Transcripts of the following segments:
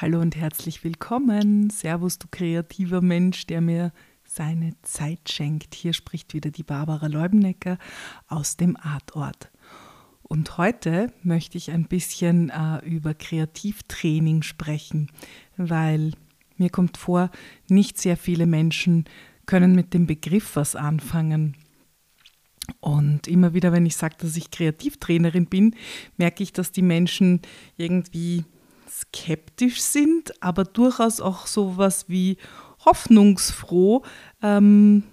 Hallo und herzlich willkommen. Servus, du kreativer Mensch, der mir seine Zeit schenkt. Hier spricht wieder die Barbara Leubenecker aus dem Artort. Und heute möchte ich ein bisschen äh, über Kreativtraining sprechen, weil mir kommt vor, nicht sehr viele Menschen können mit dem Begriff was anfangen. Und immer wieder, wenn ich sage, dass ich Kreativtrainerin bin, merke ich, dass die Menschen irgendwie skeptisch sind, aber durchaus auch sowas wie hoffnungsfroh ähm,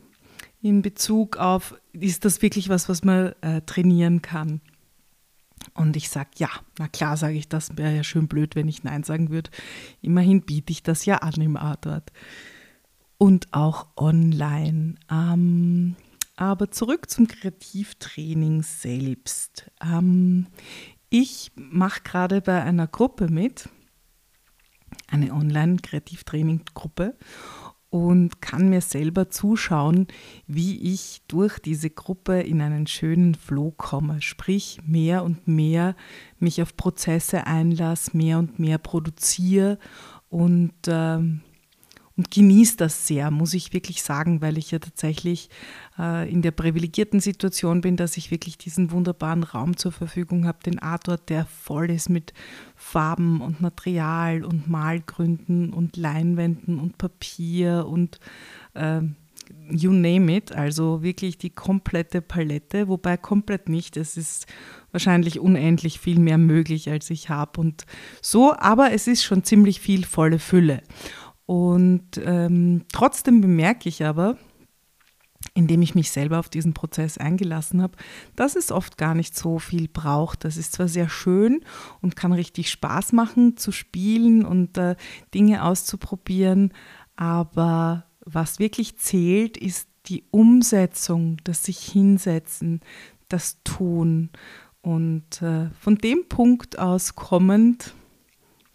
in Bezug auf, ist das wirklich was, was man äh, trainieren kann? Und ich sage, ja, na klar sage ich das, wäre ja schön blöd, wenn ich Nein sagen würde. Immerhin biete ich das ja an im Artort. Und auch online. Ähm, aber zurück zum Kreativtraining selbst. Ähm, ich mache gerade bei einer Gruppe mit, eine Online-Kreativtraining-Gruppe und kann mir selber zuschauen, wie ich durch diese Gruppe in einen schönen Flow komme. Sprich, mehr und mehr mich auf Prozesse einlasse, mehr und mehr produziere und ähm, und genieße das sehr, muss ich wirklich sagen, weil ich ja tatsächlich äh, in der privilegierten Situation bin, dass ich wirklich diesen wunderbaren Raum zur Verfügung habe, den Artort, der voll ist mit Farben und Material und Malgründen und Leinwänden und Papier und äh, you name it, also wirklich die komplette Palette, wobei komplett nicht, es ist wahrscheinlich unendlich viel mehr möglich, als ich habe. Und so, aber es ist schon ziemlich viel volle Fülle. Und ähm, trotzdem bemerke ich aber, indem ich mich selber auf diesen Prozess eingelassen habe, dass es oft gar nicht so viel braucht. Das ist zwar sehr schön und kann richtig Spaß machen zu spielen und äh, Dinge auszuprobieren, aber was wirklich zählt, ist die Umsetzung, das sich hinsetzen, das Tun. Und äh, von dem Punkt aus kommend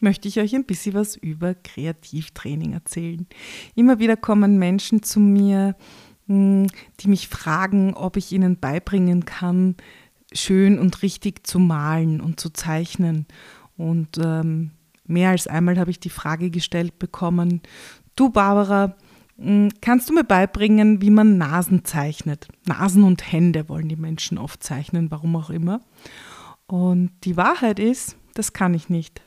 möchte ich euch ein bisschen was über Kreativtraining erzählen. Immer wieder kommen Menschen zu mir, hm, die mich fragen, ob ich ihnen beibringen kann, schön und richtig zu malen und zu zeichnen. Und ähm, mehr als einmal habe ich die Frage gestellt bekommen, du Barbara, hm, kannst du mir beibringen, wie man Nasen zeichnet? Nasen und Hände wollen die Menschen oft zeichnen, warum auch immer. Und die Wahrheit ist, das kann ich nicht.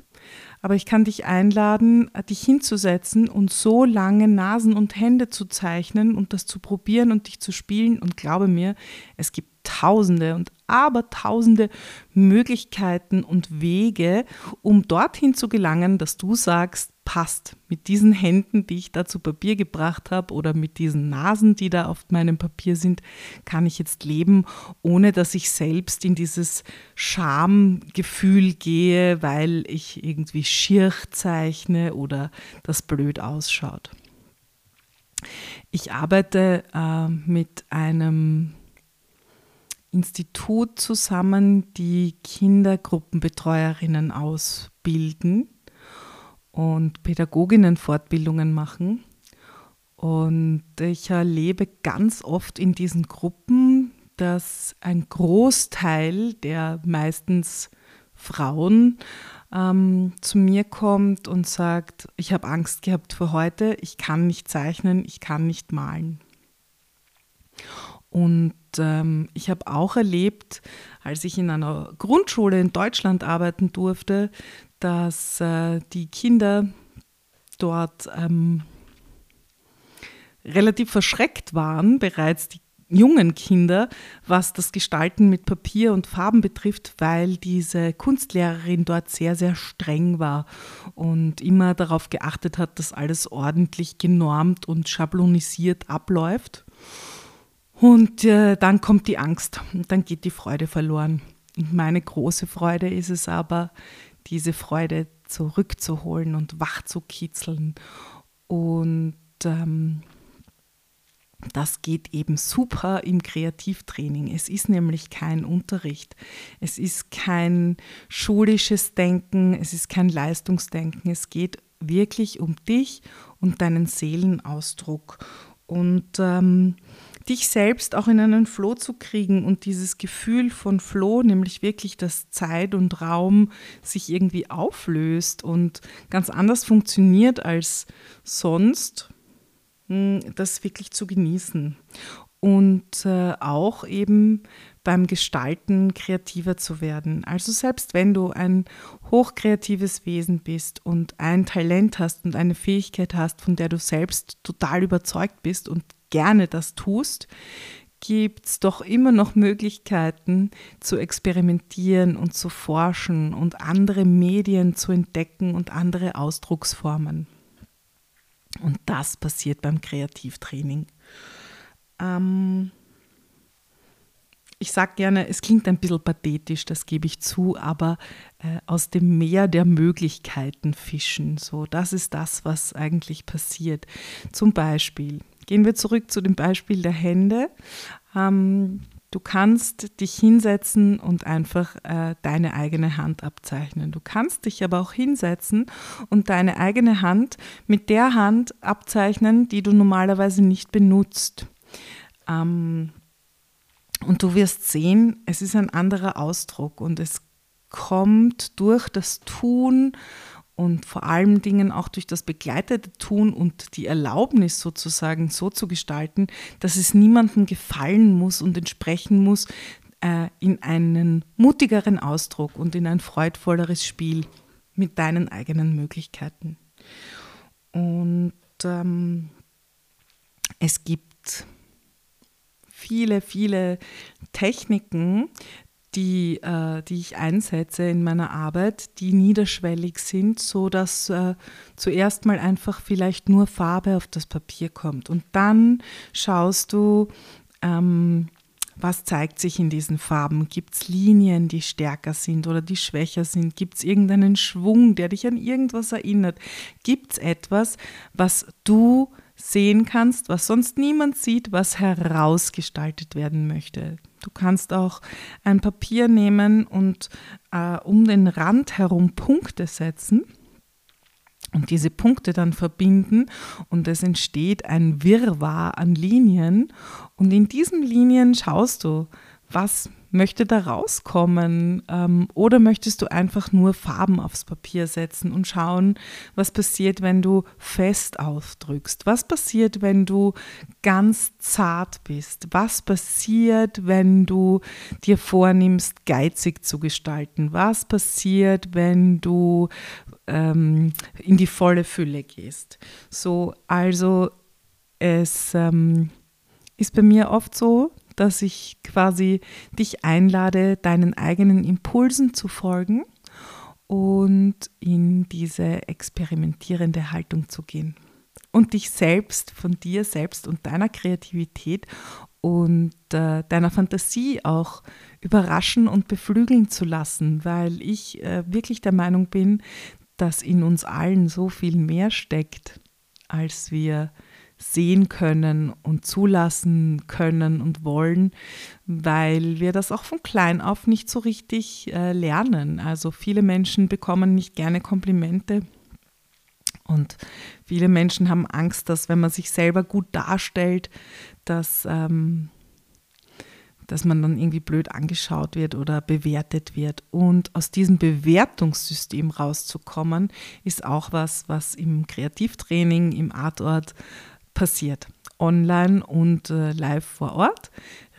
Aber ich kann dich einladen, dich hinzusetzen und so lange Nasen und Hände zu zeichnen und das zu probieren und dich zu spielen. Und glaube mir, es gibt tausende und abertausende Möglichkeiten und Wege, um dorthin zu gelangen, dass du sagst, passt. Mit diesen Händen, die ich da zu Papier gebracht habe oder mit diesen Nasen, die da auf meinem Papier sind, kann ich jetzt leben, ohne dass ich selbst in dieses Schamgefühl gehe, weil ich irgendwie schier zeichne oder das blöd ausschaut. Ich arbeite äh, mit einem Institut zusammen, die Kindergruppenbetreuerinnen ausbilden und Pädagoginnenfortbildungen machen. Und ich erlebe ganz oft in diesen Gruppen, dass ein Großteil der meistens Frauen ähm, zu mir kommt und sagt, ich habe Angst gehabt für heute, ich kann nicht zeichnen, ich kann nicht malen. Und ähm, ich habe auch erlebt, als ich in einer Grundschule in Deutschland arbeiten durfte, dass äh, die Kinder dort ähm, relativ verschreckt waren, bereits die jungen Kinder, was das Gestalten mit Papier und Farben betrifft, weil diese Kunstlehrerin dort sehr, sehr streng war und immer darauf geachtet hat, dass alles ordentlich genormt und schablonisiert abläuft. Und äh, dann kommt die Angst und dann geht die Freude verloren. Und meine große Freude ist es aber, diese Freude zurückzuholen und wach zu kitzeln. Und ähm, das geht eben super im Kreativtraining. Es ist nämlich kein Unterricht. Es ist kein schulisches Denken. Es ist kein Leistungsdenken. Es geht wirklich um dich und deinen Seelenausdruck. Und ähm, dich selbst auch in einen Flow zu kriegen und dieses Gefühl von Flow, nämlich wirklich, dass Zeit und Raum sich irgendwie auflöst und ganz anders funktioniert als sonst, hm, das wirklich zu genießen. Und äh, auch eben beim Gestalten kreativer zu werden. Also selbst wenn du ein hochkreatives Wesen bist und ein Talent hast und eine Fähigkeit hast, von der du selbst total überzeugt bist und gerne das tust, gibt es doch immer noch Möglichkeiten zu experimentieren und zu forschen und andere Medien zu entdecken und andere Ausdrucksformen. Und das passiert beim Kreativtraining. Ähm ich sage gerne, es klingt ein bisschen pathetisch, das gebe ich zu, aber äh, aus dem Meer der Möglichkeiten fischen. So, das ist das, was eigentlich passiert. Zum Beispiel, Gehen wir zurück zu dem Beispiel der Hände. Ähm, du kannst dich hinsetzen und einfach äh, deine eigene Hand abzeichnen. Du kannst dich aber auch hinsetzen und deine eigene Hand mit der Hand abzeichnen, die du normalerweise nicht benutzt. Ähm, und du wirst sehen, es ist ein anderer Ausdruck und es kommt durch das Tun und vor allen Dingen auch durch das begleitete Tun und die Erlaubnis sozusagen so zu gestalten, dass es niemandem gefallen muss und entsprechen muss, äh, in einen mutigeren Ausdruck und in ein freudvolleres Spiel mit deinen eigenen Möglichkeiten. Und ähm, es gibt viele, viele Techniken, die, äh, die ich einsetze in meiner Arbeit, die niederschwellig sind, so dass äh, zuerst mal einfach vielleicht nur Farbe auf das Papier kommt. Und dann schaust du, ähm, was zeigt sich in diesen Farben? Gibt es Linien, die stärker sind oder die schwächer sind? Gibt es irgendeinen Schwung, der dich an irgendwas erinnert? Gibt es etwas, was du sehen kannst, was sonst niemand sieht, was herausgestaltet werden möchte? Du kannst auch ein Papier nehmen und äh, um den Rand herum Punkte setzen und diese Punkte dann verbinden und es entsteht ein Wirrwarr an Linien und in diesen Linien schaust du, was möchte da rauskommen? Ähm, oder möchtest du einfach nur Farben aufs Papier setzen und schauen, was passiert, wenn du fest ausdrückst? Was passiert, wenn du ganz zart bist? Was passiert, wenn du dir vornimmst, geizig zu gestalten? Was passiert, wenn du ähm, in die volle Fülle gehst? So, also es ähm, ist bei mir oft so, dass ich quasi dich einlade, deinen eigenen Impulsen zu folgen und in diese experimentierende Haltung zu gehen. Und dich selbst, von dir selbst und deiner Kreativität und äh, deiner Fantasie auch überraschen und beflügeln zu lassen, weil ich äh, wirklich der Meinung bin, dass in uns allen so viel mehr steckt, als wir sehen können und zulassen können und wollen, weil wir das auch von klein auf nicht so richtig äh, lernen. Also viele Menschen bekommen nicht gerne Komplimente und viele Menschen haben Angst, dass wenn man sich selber gut darstellt, dass, ähm, dass man dann irgendwie blöd angeschaut wird oder bewertet wird. Und aus diesem Bewertungssystem rauszukommen, ist auch was, was im Kreativtraining, im Artort passiert. Online und äh, live vor Ort.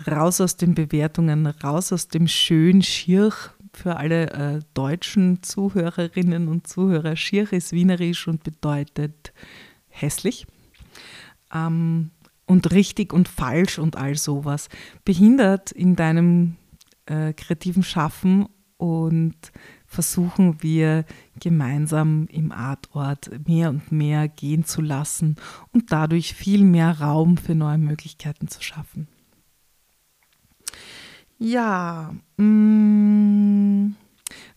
Raus aus den Bewertungen, raus aus dem schön Schirch für alle äh, deutschen Zuhörerinnen und Zuhörer. Schirch ist wienerisch und bedeutet hässlich. Ähm, und richtig und falsch und all sowas. Behindert in deinem äh, kreativen Schaffen und versuchen wir gemeinsam im Artort mehr und mehr gehen zu lassen und dadurch viel mehr Raum für neue Möglichkeiten zu schaffen. Ja, mm,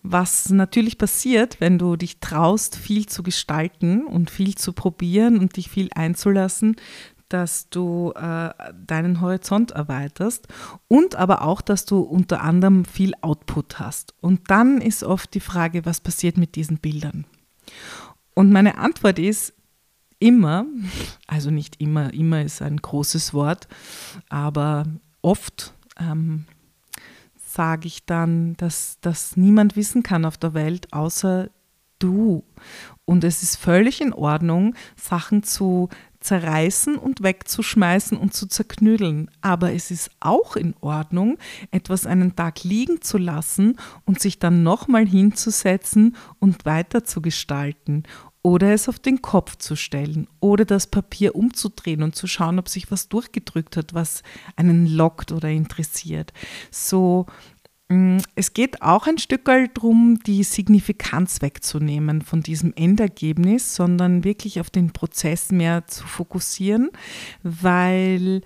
was natürlich passiert, wenn du dich traust, viel zu gestalten und viel zu probieren und dich viel einzulassen, dass du äh, deinen Horizont erweiterst und aber auch, dass du unter anderem viel Output hast. Und dann ist oft die Frage, was passiert mit diesen Bildern? Und meine Antwort ist, immer, also nicht immer, immer ist ein großes Wort, aber oft ähm, sage ich dann, dass das niemand wissen kann auf der Welt außer du. Und es ist völlig in Ordnung, Sachen zu zerreißen und wegzuschmeißen und zu zerknüdeln. Aber es ist auch in Ordnung, etwas einen Tag liegen zu lassen und sich dann nochmal hinzusetzen und weiter zu gestalten oder es auf den Kopf zu stellen oder das Papier umzudrehen und zu schauen, ob sich was durchgedrückt hat, was einen lockt oder interessiert. So es geht auch ein Stück darum, die Signifikanz wegzunehmen von diesem Endergebnis, sondern wirklich auf den Prozess mehr zu fokussieren, weil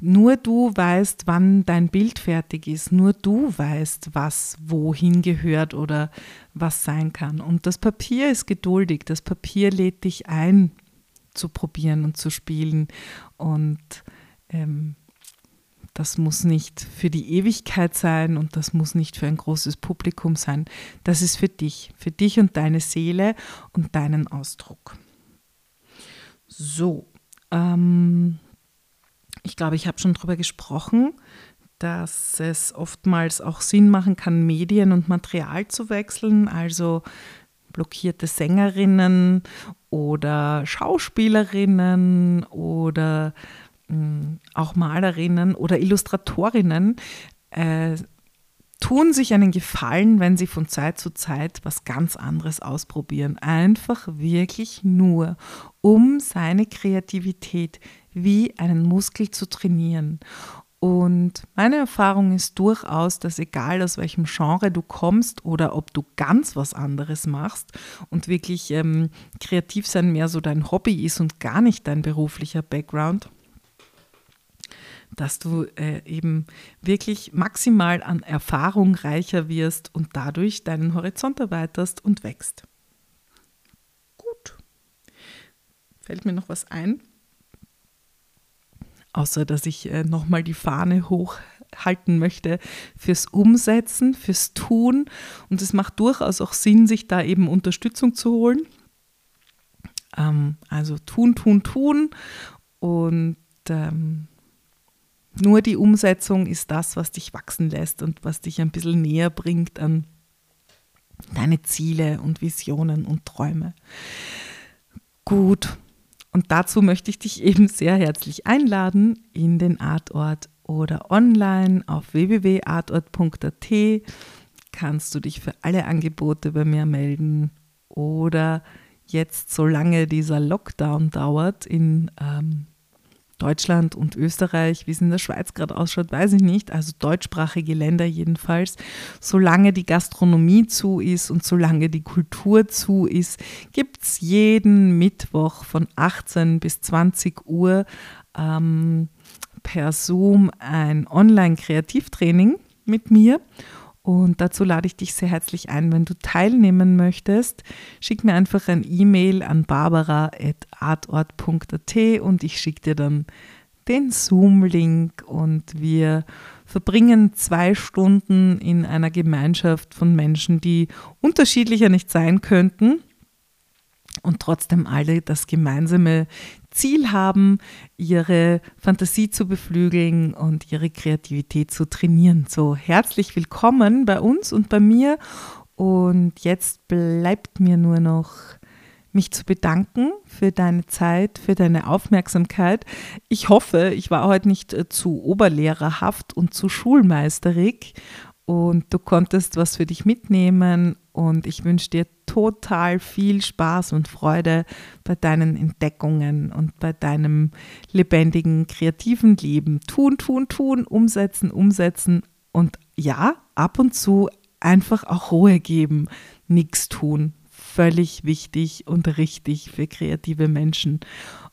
nur du weißt, wann dein Bild fertig ist. Nur du weißt, was wohin gehört oder was sein kann. Und das Papier ist geduldig. Das Papier lädt dich ein, zu probieren und zu spielen. Und ähm, das muss nicht für die Ewigkeit sein und das muss nicht für ein großes Publikum sein. Das ist für dich, für dich und deine Seele und deinen Ausdruck. So, ähm, ich glaube, ich habe schon darüber gesprochen, dass es oftmals auch Sinn machen kann, Medien und Material zu wechseln. Also blockierte Sängerinnen oder Schauspielerinnen oder auch Malerinnen oder Illustratorinnen äh, tun sich einen Gefallen, wenn sie von Zeit zu Zeit was ganz anderes ausprobieren. Einfach wirklich nur, um seine Kreativität wie einen Muskel zu trainieren. Und meine Erfahrung ist durchaus, dass egal aus welchem Genre du kommst oder ob du ganz was anderes machst und wirklich ähm, kreativ sein mehr so dein Hobby ist und gar nicht dein beruflicher Background, dass du äh, eben wirklich maximal an Erfahrung reicher wirst und dadurch deinen Horizont erweiterst und wächst. Gut. Fällt mir noch was ein? Außer dass ich äh, nochmal die Fahne hochhalten möchte fürs Umsetzen, fürs Tun. Und es macht durchaus auch Sinn, sich da eben Unterstützung zu holen. Ähm, also tun, tun, tun. Und ähm, nur die Umsetzung ist das, was dich wachsen lässt und was dich ein bisschen näher bringt an deine Ziele und Visionen und Träume. Gut, und dazu möchte ich dich eben sehr herzlich einladen in den Artort oder online auf www.artort.at kannst du dich für alle Angebote bei mir melden oder jetzt, solange dieser Lockdown dauert, in ähm, Deutschland und Österreich, wie es in der Schweiz gerade ausschaut, weiß ich nicht. Also deutschsprachige Länder jedenfalls. Solange die Gastronomie zu ist und solange die Kultur zu ist, gibt es jeden Mittwoch von 18 bis 20 Uhr ähm, per Zoom ein Online-Kreativtraining mit mir. Und dazu lade ich dich sehr herzlich ein. Wenn du teilnehmen möchtest, schick mir einfach ein E-Mail an barbara.artort.at und ich schicke dir dann den Zoom-Link und wir verbringen zwei Stunden in einer Gemeinschaft von Menschen, die unterschiedlicher nicht sein könnten und trotzdem alle das gemeinsame Ziel haben, ihre Fantasie zu beflügeln und ihre Kreativität zu trainieren. So herzlich willkommen bei uns und bei mir. Und jetzt bleibt mir nur noch mich zu bedanken für deine Zeit, für deine Aufmerksamkeit. Ich hoffe, ich war heute nicht äh, zu oberlehrerhaft und zu schulmeisterig und du konntest was für dich mitnehmen und ich wünsche dir total viel Spaß und Freude bei deinen Entdeckungen und bei deinem lebendigen, kreativen Leben. Tun, tun, tun, umsetzen, umsetzen und ja, ab und zu einfach auch Ruhe geben, nichts tun. Völlig wichtig und richtig für kreative Menschen.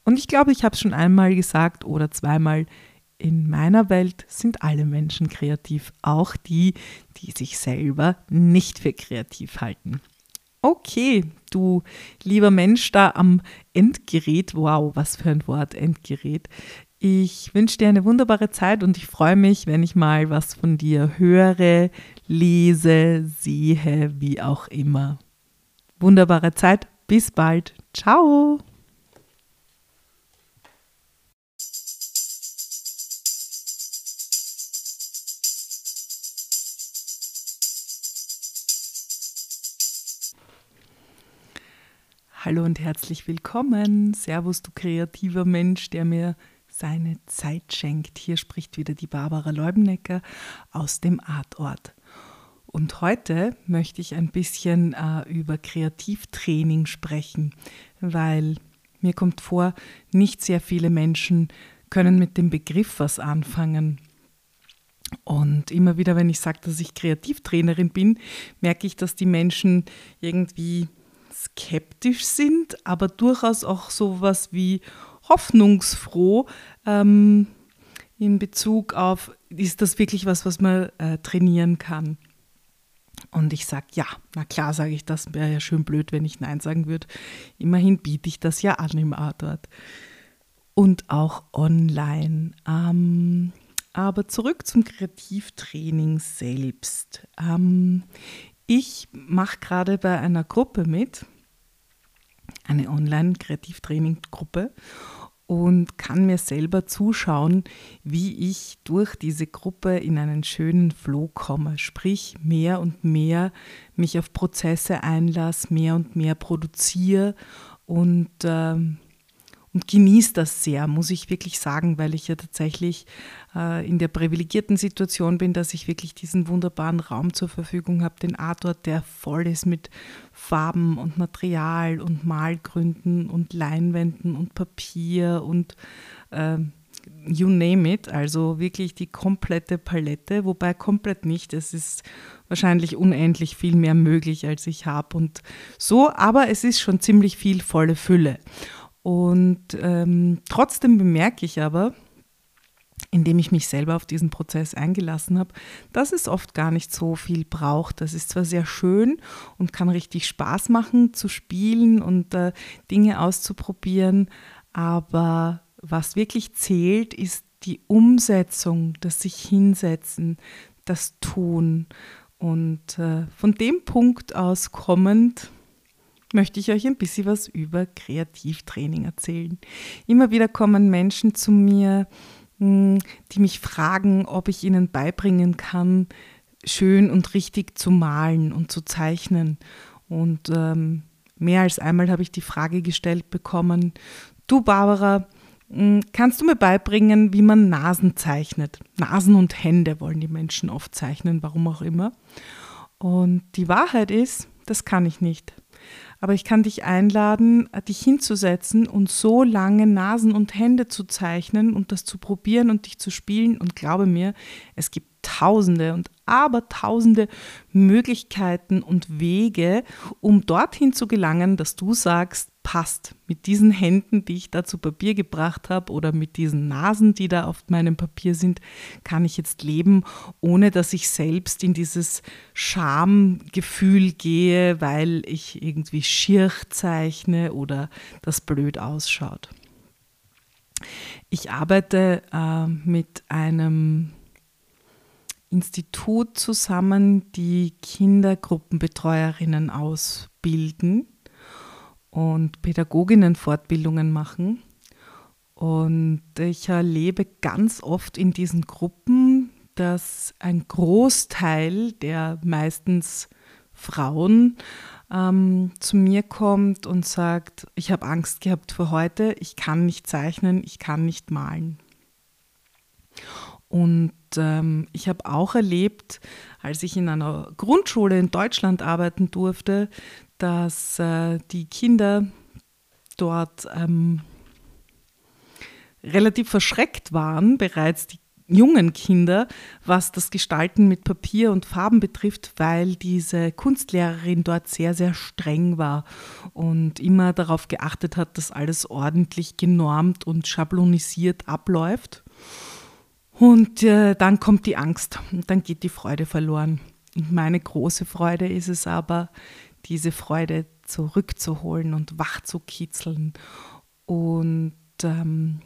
Und ich glaube, ich habe es schon einmal gesagt oder zweimal, in meiner Welt sind alle Menschen kreativ, auch die, die sich selber nicht für kreativ halten. Okay, du lieber Mensch da am Endgerät, wow, was für ein Wort, Endgerät. Ich wünsche dir eine wunderbare Zeit und ich freue mich, wenn ich mal was von dir höre, lese, sehe, wie auch immer. Wunderbare Zeit, bis bald. Ciao. Hallo und herzlich willkommen. Servus, du kreativer Mensch, der mir seine Zeit schenkt. Hier spricht wieder die Barbara Leubenecker aus dem Artort. Und heute möchte ich ein bisschen äh, über Kreativtraining sprechen, weil mir kommt vor, nicht sehr viele Menschen können mit dem Begriff was anfangen. Und immer wieder, wenn ich sage, dass ich Kreativtrainerin bin, merke ich, dass die Menschen irgendwie skeptisch sind, aber durchaus auch sowas wie hoffnungsfroh ähm, in Bezug auf, ist das wirklich was, was man äh, trainieren kann? Und ich sage, ja, na klar sage ich das, wäre ja schön blöd, wenn ich Nein sagen würde. Immerhin biete ich das ja an im Artort. Und auch online. Ähm, aber zurück zum Kreativtraining selbst. Ähm, ich mache gerade bei einer Gruppe mit, eine Online-Kreativtraining-Gruppe und kann mir selber zuschauen, wie ich durch diese Gruppe in einen schönen Flow komme. Sprich, mehr und mehr mich auf Prozesse einlasse, mehr und mehr produziere und, äh, und genieße das sehr, muss ich wirklich sagen, weil ich ja tatsächlich äh, in der privilegierten Situation bin, dass ich wirklich diesen wunderbaren Raum zur Verfügung habe, den Artort, der voll ist mit Farben und Material und Malgründen und Leinwänden und Papier und äh, you name it, also wirklich die komplette Palette, wobei komplett nicht, es ist wahrscheinlich unendlich viel mehr möglich, als ich habe. Und so, aber es ist schon ziemlich viel volle Fülle. Und ähm, trotzdem bemerke ich aber, indem ich mich selber auf diesen Prozess eingelassen habe, dass es oft gar nicht so viel braucht. Das ist zwar sehr schön und kann richtig Spaß machen zu spielen und äh, Dinge auszuprobieren, aber was wirklich zählt, ist die Umsetzung, das sich hinsetzen, das Tun. Und äh, von dem Punkt aus kommend möchte ich euch ein bisschen was über Kreativtraining erzählen. Immer wieder kommen Menschen zu mir, hm, die mich fragen, ob ich ihnen beibringen kann, schön und richtig zu malen und zu zeichnen. Und ähm, mehr als einmal habe ich die Frage gestellt bekommen, du Barbara, hm, kannst du mir beibringen, wie man Nasen zeichnet? Nasen und Hände wollen die Menschen oft zeichnen, warum auch immer. Und die Wahrheit ist, das kann ich nicht. Aber ich kann dich einladen, dich hinzusetzen und so lange Nasen und Hände zu zeichnen und das zu probieren und dich zu spielen. Und glaube mir, es gibt tausende und abertausende Möglichkeiten und Wege, um dorthin zu gelangen, dass du sagst, passt. Mit diesen Händen, die ich da zu Papier gebracht habe oder mit diesen Nasen, die da auf meinem Papier sind, kann ich jetzt leben, ohne dass ich selbst in dieses Schamgefühl gehe, weil ich irgendwie schier zeichne oder das blöd ausschaut. Ich arbeite äh, mit einem Institut zusammen, die Kindergruppenbetreuerinnen ausbilden und Pädagoginnenfortbildungen machen. Und ich erlebe ganz oft in diesen Gruppen, dass ein Großteil der meistens Frauen ähm, zu mir kommt und sagt, ich habe Angst gehabt für heute, ich kann nicht zeichnen, ich kann nicht malen. Und ähm, ich habe auch erlebt, als ich in einer Grundschule in Deutschland arbeiten durfte, dass äh, die Kinder dort ähm, relativ verschreckt waren, bereits die jungen Kinder, was das Gestalten mit Papier und Farben betrifft, weil diese Kunstlehrerin dort sehr, sehr streng war und immer darauf geachtet hat, dass alles ordentlich genormt und schablonisiert abläuft. Und äh, dann kommt die Angst und dann geht die Freude verloren. Und meine große Freude ist es aber, diese Freude zurückzuholen und wach zu kitzeln. Und ähm,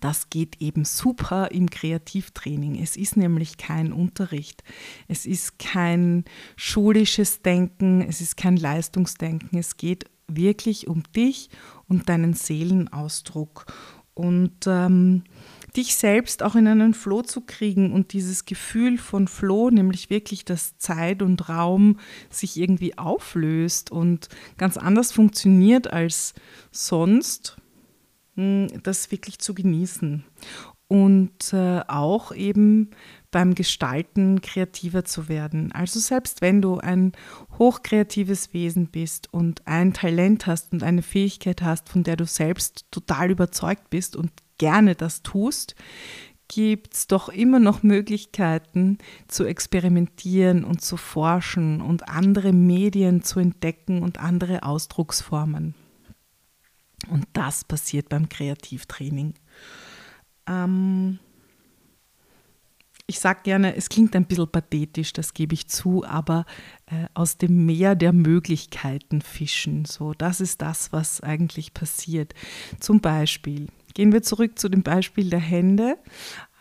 das geht eben super im Kreativtraining. Es ist nämlich kein Unterricht. Es ist kein schulisches Denken, es ist kein Leistungsdenken. Es geht wirklich um dich und deinen Seelenausdruck. Und ähm, dich selbst auch in einen Flow zu kriegen und dieses Gefühl von Flow, nämlich wirklich, dass Zeit und Raum sich irgendwie auflöst und ganz anders funktioniert als sonst, hm, das wirklich zu genießen. Und äh, auch eben beim Gestalten kreativer zu werden. Also selbst wenn du ein hochkreatives Wesen bist und ein Talent hast und eine Fähigkeit hast, von der du selbst total überzeugt bist und gerne das tust, gibt es doch immer noch Möglichkeiten zu experimentieren und zu forschen und andere Medien zu entdecken und andere Ausdrucksformen. Und das passiert beim Kreativtraining. Ähm, ich sage gerne, es klingt ein bisschen pathetisch, das gebe ich zu, aber äh, aus dem Meer der Möglichkeiten fischen. So, das ist das, was eigentlich passiert. Zum Beispiel, gehen wir zurück zu dem Beispiel der Hände.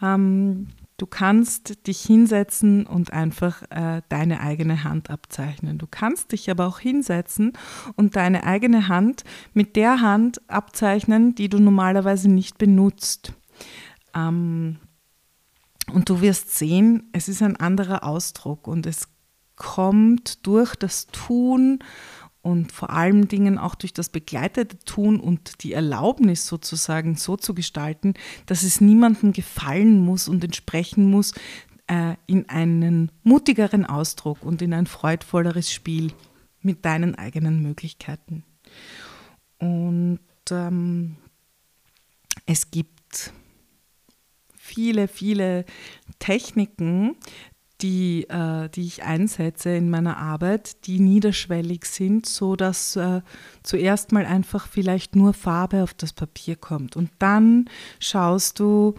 Ähm, du kannst dich hinsetzen und einfach äh, deine eigene Hand abzeichnen. Du kannst dich aber auch hinsetzen und deine eigene Hand mit der Hand abzeichnen, die du normalerweise nicht benutzt. Ähm, und du wirst sehen, es ist ein anderer Ausdruck und es kommt durch das Tun und vor allen Dingen auch durch das begleitete Tun und die Erlaubnis sozusagen so zu gestalten, dass es niemandem gefallen muss und entsprechen muss, äh, in einen mutigeren Ausdruck und in ein freudvolleres Spiel mit deinen eigenen Möglichkeiten. Und ähm, es gibt viele, viele Techniken, die, äh, die ich einsetze in meiner Arbeit, die niederschwellig sind, so dass äh, zuerst mal einfach vielleicht nur Farbe auf das Papier kommt. Und dann schaust du,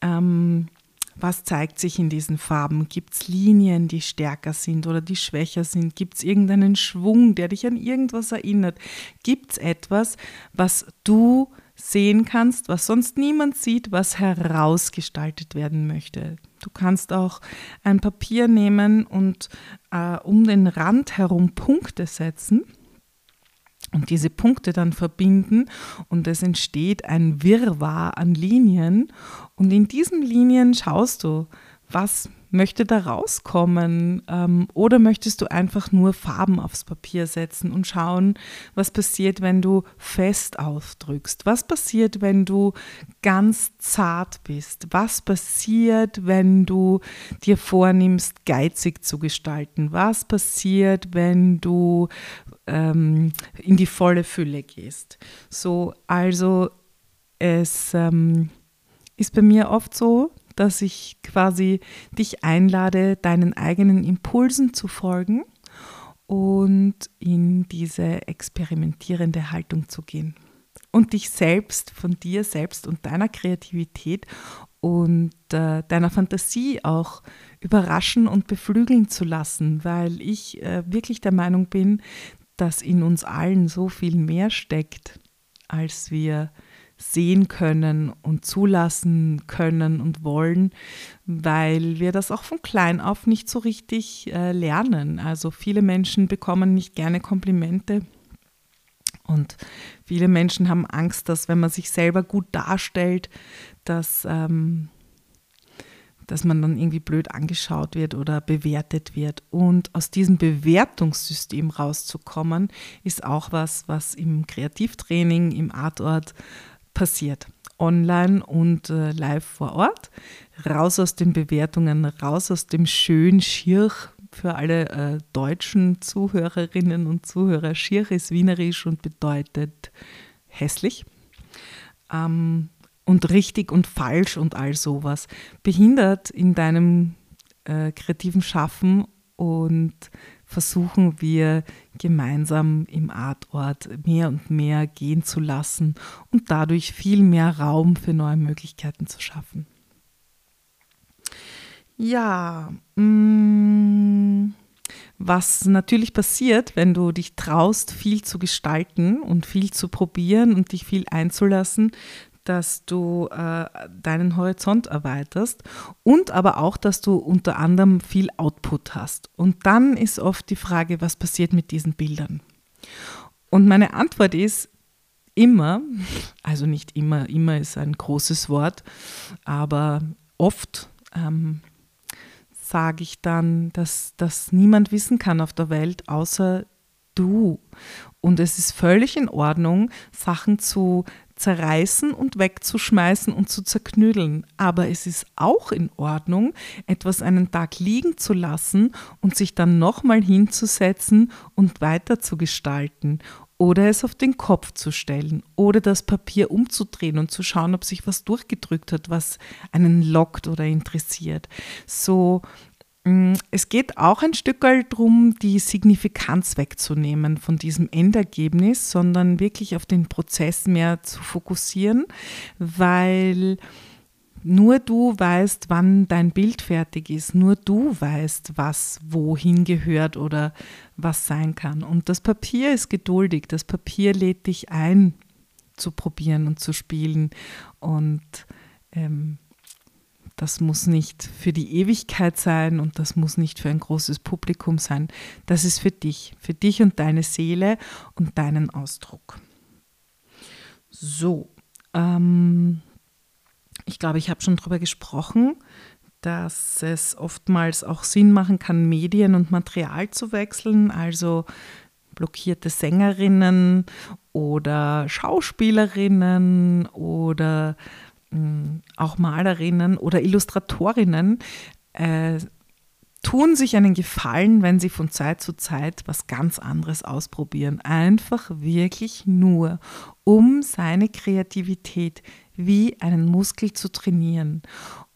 ähm, was zeigt sich in diesen Farben? Gibt es Linien, die stärker sind oder die schwächer sind? Gibt es irgendeinen Schwung, der dich an irgendwas erinnert? Gibt es etwas, was du sehen kannst, was sonst niemand sieht, was herausgestaltet werden möchte. Du kannst auch ein Papier nehmen und äh, um den Rand herum Punkte setzen und diese Punkte dann verbinden und es entsteht ein Wirrwarr an Linien. Und in diesen Linien schaust du, was möchte da rauskommen? Ähm, oder möchtest du einfach nur Farben aufs Papier setzen und schauen, was passiert, wenn du fest ausdrückst? Was passiert, wenn du ganz zart bist? Was passiert, wenn du dir vornimmst, geizig zu gestalten? Was passiert, wenn du ähm, in die volle Fülle gehst? So, also es ähm, ist bei mir oft so, dass ich quasi dich einlade, deinen eigenen Impulsen zu folgen und in diese experimentierende Haltung zu gehen. Und dich selbst von dir selbst und deiner Kreativität und äh, deiner Fantasie auch überraschen und beflügeln zu lassen, weil ich äh, wirklich der Meinung bin, dass in uns allen so viel mehr steckt, als wir sehen können und zulassen können und wollen, weil wir das auch von klein auf nicht so richtig äh, lernen. Also viele Menschen bekommen nicht gerne Komplimente. Und viele Menschen haben Angst, dass wenn man sich selber gut darstellt, dass, ähm, dass man dann irgendwie blöd angeschaut wird oder bewertet wird. Und aus diesem Bewertungssystem rauszukommen, ist auch was, was im Kreativtraining, im Artort passiert. Online und äh, live vor Ort. Raus aus den Bewertungen, raus aus dem schön Schirch für alle äh, deutschen Zuhörerinnen und Zuhörer. Schirch ist wienerisch und bedeutet hässlich. Ähm, und richtig und falsch und all sowas. Behindert in deinem äh, kreativen Schaffen und versuchen wir gemeinsam im Artort mehr und mehr gehen zu lassen und dadurch viel mehr Raum für neue Möglichkeiten zu schaffen. Ja, mm, was natürlich passiert, wenn du dich traust, viel zu gestalten und viel zu probieren und dich viel einzulassen, dass du äh, deinen Horizont erweiterst und aber auch, dass du unter anderem viel Output hast. Und dann ist oft die Frage, was passiert mit diesen Bildern? Und meine Antwort ist, immer, also nicht immer, immer ist ein großes Wort, aber oft ähm, sage ich dann, dass das niemand wissen kann auf der Welt außer du. Und es ist völlig in Ordnung, Sachen zu zerreißen und wegzuschmeißen und zu zerknüdeln. Aber es ist auch in Ordnung, etwas einen Tag liegen zu lassen und sich dann nochmal hinzusetzen und weiter zu gestalten oder es auf den Kopf zu stellen oder das Papier umzudrehen und zu schauen, ob sich was durchgedrückt hat, was einen lockt oder interessiert. So es geht auch ein Stück darum, die Signifikanz wegzunehmen von diesem Endergebnis, sondern wirklich auf den Prozess mehr zu fokussieren, weil nur du weißt, wann dein Bild fertig ist. Nur du weißt, was wohin gehört oder was sein kann. Und das Papier ist geduldig. Das Papier lädt dich ein, zu probieren und zu spielen. Und ähm, das muss nicht für die Ewigkeit sein und das muss nicht für ein großes Publikum sein. Das ist für dich, für dich und deine Seele und deinen Ausdruck. So, ähm, ich glaube, ich habe schon darüber gesprochen, dass es oftmals auch Sinn machen kann, Medien und Material zu wechseln. Also blockierte Sängerinnen oder Schauspielerinnen oder auch Malerinnen oder Illustratorinnen äh, tun sich einen Gefallen, wenn sie von Zeit zu Zeit was ganz anderes ausprobieren. Einfach wirklich nur, um seine Kreativität wie einen Muskel zu trainieren.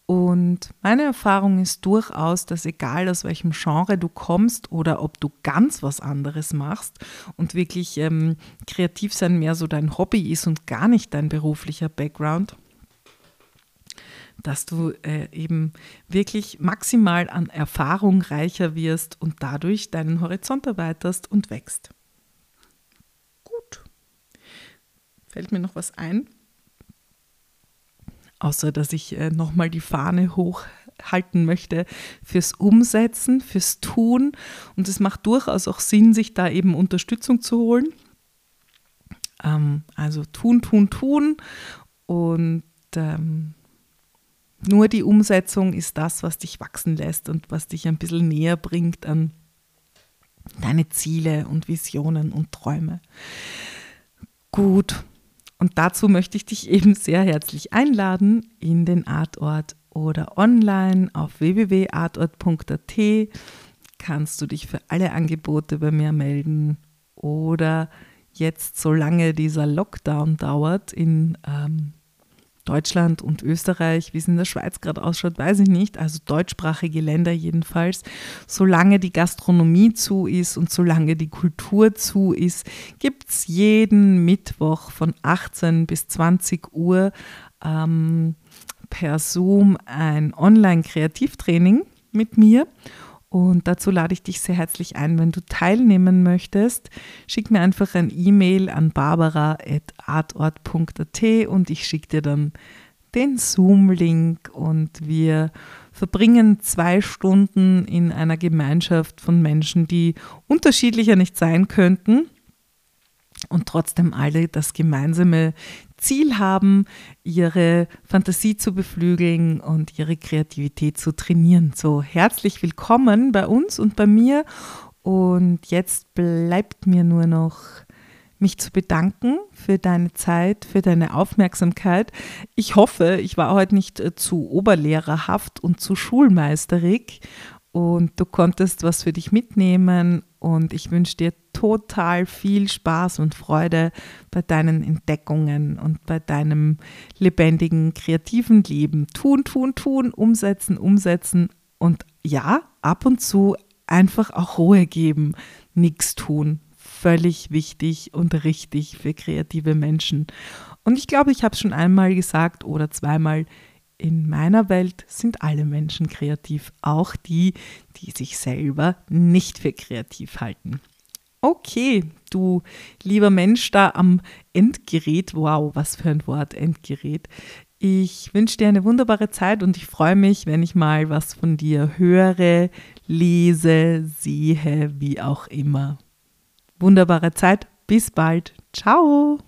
Und meine Erfahrung ist durchaus, dass egal aus welchem Genre du kommst oder ob du ganz was anderes machst und wirklich ähm, kreativ sein mehr so dein Hobby ist und gar nicht dein beruflicher Background, dass du äh, eben wirklich maximal an Erfahrung reicher wirst und dadurch deinen Horizont erweiterst und wächst. Gut. Fällt mir noch was ein? Außer dass ich äh, nochmal die Fahne hochhalten möchte fürs Umsetzen, fürs Tun. Und es macht durchaus auch Sinn, sich da eben Unterstützung zu holen. Ähm, also tun, tun, tun. Und ähm, nur die Umsetzung ist das, was dich wachsen lässt und was dich ein bisschen näher bringt an deine Ziele und Visionen und Träume. Gut, und dazu möchte ich dich eben sehr herzlich einladen in den Artort oder online auf www.artort.at kannst du dich für alle Angebote bei mir melden oder jetzt, solange dieser Lockdown dauert, in ähm, Deutschland und Österreich, wie es in der Schweiz gerade ausschaut, weiß ich nicht. Also deutschsprachige Länder jedenfalls. Solange die Gastronomie zu ist und solange die Kultur zu ist, gibt es jeden Mittwoch von 18 bis 20 Uhr ähm, per Zoom ein Online-Kreativtraining mit mir. Und dazu lade ich dich sehr herzlich ein, wenn du teilnehmen möchtest. Schick mir einfach ein E-Mail an barbara.artort.at und ich schicke dir dann den Zoom-Link und wir verbringen zwei Stunden in einer Gemeinschaft von Menschen, die unterschiedlicher nicht sein könnten und trotzdem alle das gemeinsame Ziel haben, ihre Fantasie zu beflügeln und ihre Kreativität zu trainieren. So herzlich willkommen bei uns und bei mir. Und jetzt bleibt mir nur noch mich zu bedanken für deine Zeit, für deine Aufmerksamkeit. Ich hoffe, ich war heute nicht äh, zu oberlehrerhaft und zu schulmeisterig und du konntest was für dich mitnehmen und ich wünsche dir total viel Spaß und Freude bei deinen Entdeckungen und bei deinem lebendigen, kreativen Leben. Tun, tun, tun, umsetzen, umsetzen und ja, ab und zu einfach auch Ruhe geben, nichts tun. Völlig wichtig und richtig für kreative Menschen. Und ich glaube, ich habe es schon einmal gesagt oder zweimal, in meiner Welt sind alle Menschen kreativ, auch die, die sich selber nicht für kreativ halten. Okay, du lieber Mensch da am Endgerät, wow, was für ein Wort, Endgerät. Ich wünsche dir eine wunderbare Zeit und ich freue mich, wenn ich mal was von dir höre, lese, sehe, wie auch immer. Wunderbare Zeit, bis bald. Ciao.